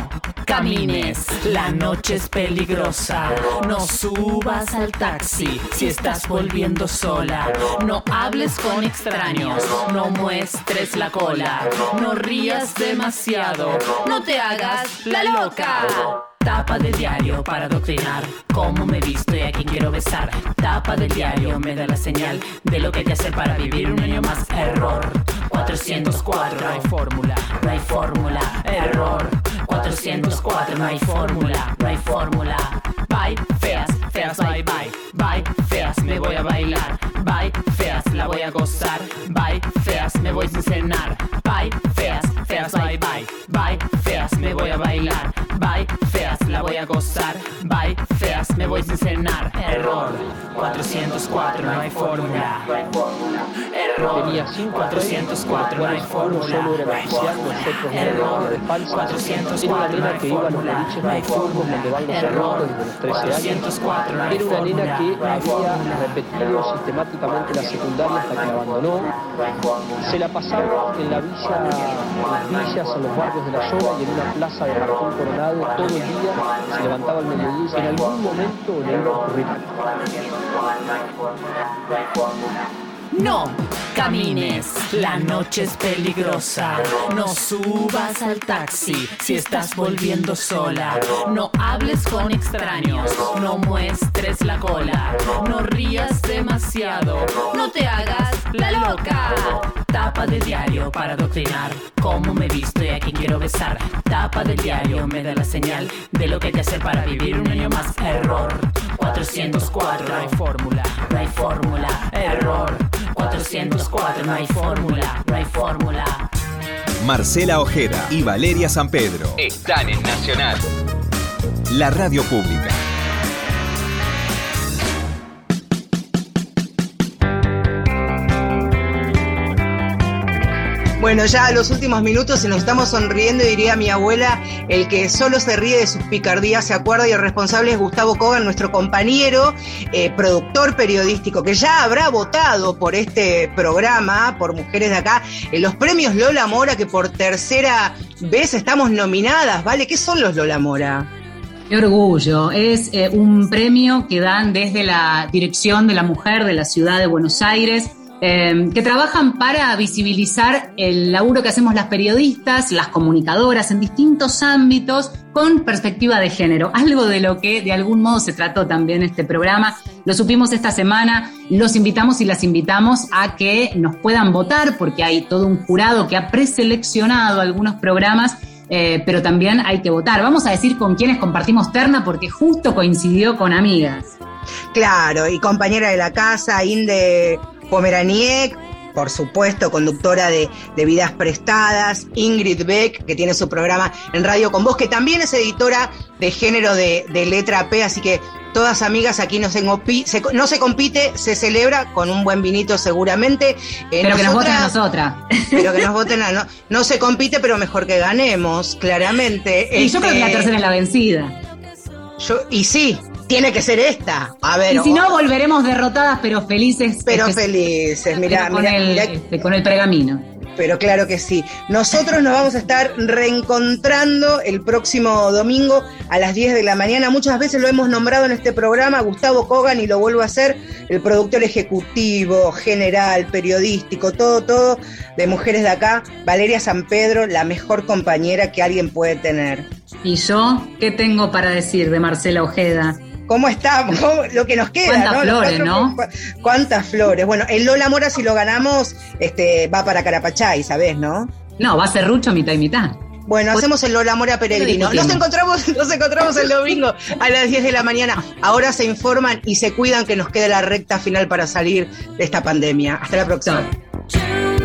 camines, la noche es peligrosa. No subas al taxi si estás volviendo sola. No hables con extraños, no muestres la cola. No rías demasiado, no te hagas la loca. Tapa de diario para adoctrinar cómo me visto y a quién quiero besar. Tapa de diario me da la señal de lo que hay que hacer para vivir un año más. Error 404, no hay fórmula, no hay fórmula. Error 404, no hay fórmula, no hay fórmula. Bye, feas, feas, bye, bye. Bye, feas, me voy a bailar. Bye, feas, la voy a gozar. Bye, feas, me voy sin cenar. Bye, feas, feas, bye, bye. Bye, feas, me voy a bailar. Bye, feas, la voy a gozar. Bye, feas, me voy sin cenar. Error 404, no hay fórmula. Error Tenía cinco 404, no hay fórmula. fórmula. Error eran de falsa. 404, Era una no hay fórmula. No hay los Error adultos desde los 13 años. 404, no hay Era una nena fórmula. que No hay había fórmula. repetido sistemáticamente la secundaria hasta que la abandonó. Se la pasaba en la villa, en las villas, en los barrios de la zona y en una plaza de Marcón Coronado todo el día. Se levantaba al mediodía y en algún momento le iba a ocurrir. No camines, la noche es peligrosa. No subas al taxi si estás volviendo sola. No hables con extraños, no muestres la cola. No rías demasiado, no te hagas la loca. Tapa de diario para adoctrinar cómo me visto y a quién quiero besar. Tapa de diario me da la señal de lo que hay que hacer para vivir un año más. Error 404, no hay fórmula, no hay fórmula. Error 404, no hay fórmula, no hay fórmula. Marcela Ojeda y Valeria San Pedro. Están en Nacional. La radio pública. Bueno, ya a los últimos minutos se nos estamos sonriendo, diría mi abuela, el que solo se ríe de sus picardías se acuerda y el responsable es Gustavo Kogan, nuestro compañero, eh, productor periodístico, que ya habrá votado por este programa, por Mujeres de Acá, en los premios Lola Mora, que por tercera vez estamos nominadas, ¿vale? ¿Qué son los Lola Mora? Qué orgullo. Es eh, un premio que dan desde la Dirección de la Mujer de la Ciudad de Buenos Aires, eh, que trabajan para visibilizar el laburo que hacemos las periodistas, las comunicadoras en distintos ámbitos con perspectiva de género. Algo de lo que de algún modo se trató también este programa. Lo supimos esta semana. Los invitamos y las invitamos a que nos puedan votar porque hay todo un jurado que ha preseleccionado algunos programas eh, pero también hay que votar. Vamos a decir con quiénes compartimos terna porque justo coincidió con amigas. Claro, y compañera de la casa, Inde Pomeraniec, por supuesto, conductora de, de Vidas Prestadas, Ingrid Beck, que tiene su programa en Radio con Vos, que también es editora de género de, de letra P, así que todas amigas aquí no se, no se compite, se celebra con un buen vinito seguramente. Eh, pero que nos voten a nosotras- nosotras. Pero que nos voten a no, no se compite, pero mejor que ganemos, claramente. Y yo creo que la Este, tercera es la vencida. Yo- y sí, tiene que ser esta. A ver, Y si no, volveremos derrotadas, pero felices. pero espe- felices, mirá, con, mirá, el, mirá este, con el pergamino. Pero claro que sí. Nosotros nos vamos a estar reencontrando el próximo domingo a las 10 de la mañana. Muchas veces lo hemos nombrado en este programa, Gustavo Kogan, y lo vuelvo a hacer, el productor ejecutivo, general, periodístico, todo, todo de Mujeres de Acá. Valeria San Pedro, la mejor compañera que alguien puede tener. ¿Y yo qué tengo para decir de Marcela Ojeda? ¿Cómo estamos? ¿Cómo- Lo que nos queda, Cuántas ¿no? Flores, ¿no? cu- ¿Cuántas flores? Bueno, el Lola Mora, si lo ganamos, este, va para Carapachay, ¿sabés, no? No, va a ser Rucho mitad y mitad. Bueno, Pues- hacemos el Lola Mora Peregrino. Nos encontramos, nos encontramos el domingo a las 10 de la mañana. Ahora se informan y se cuidan que nos queda la recta final para salir de esta pandemia. Hasta la próxima. Chao.